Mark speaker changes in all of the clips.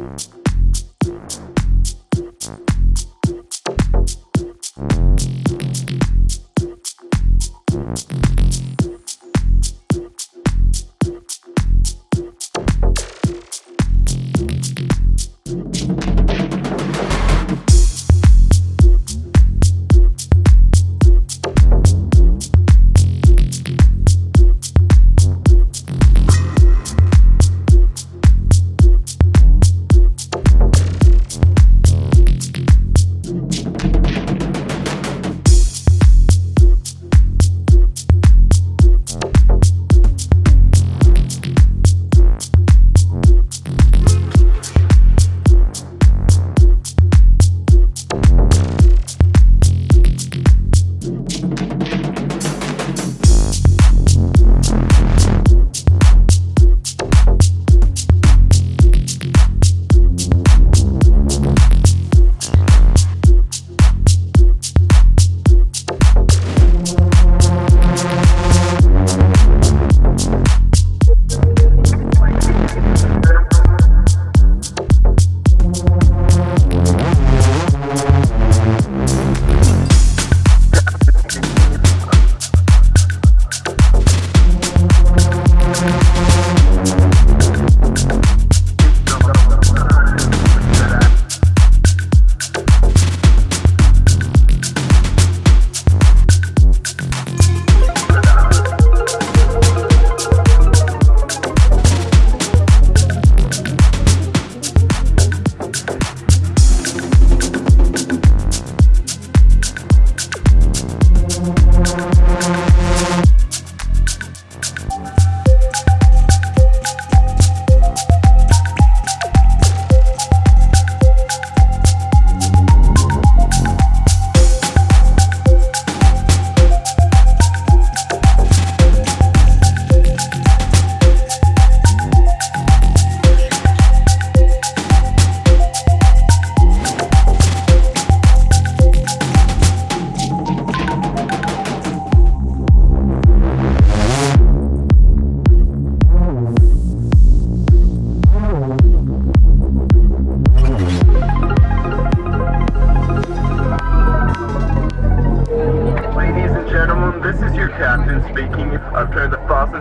Speaker 1: Ladies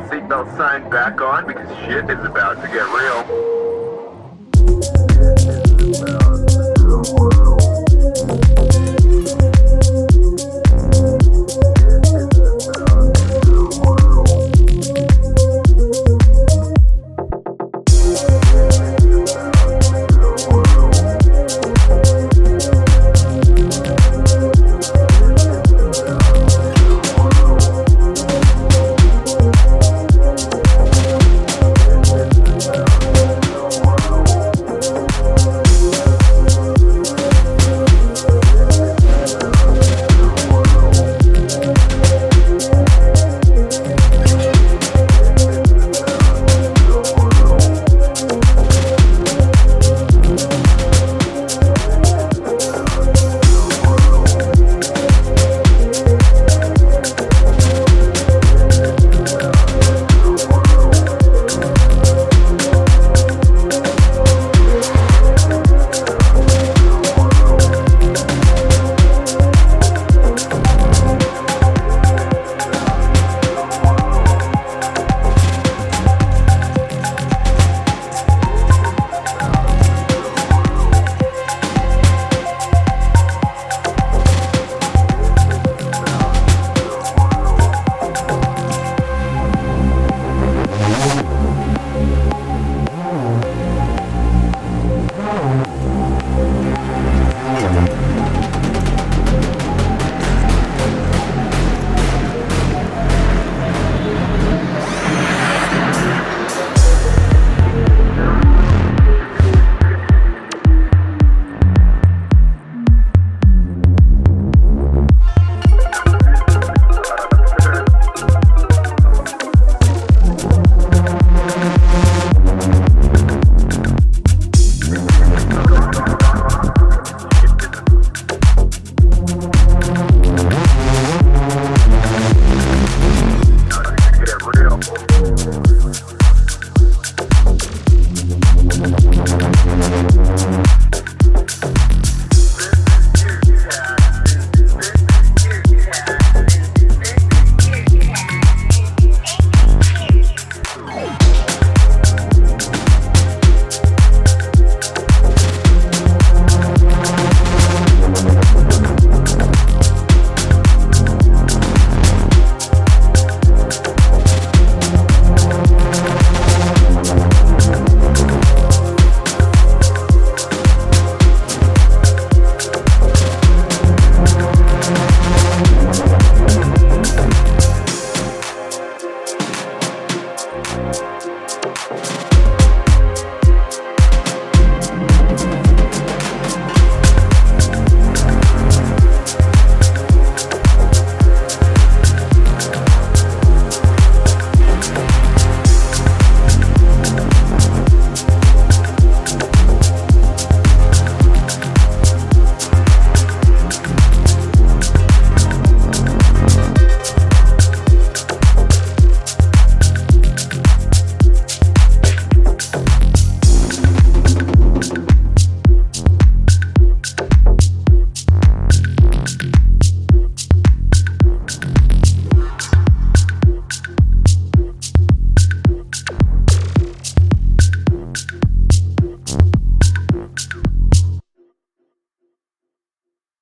Speaker 1: seatbelt sign back on because shit is about to get real.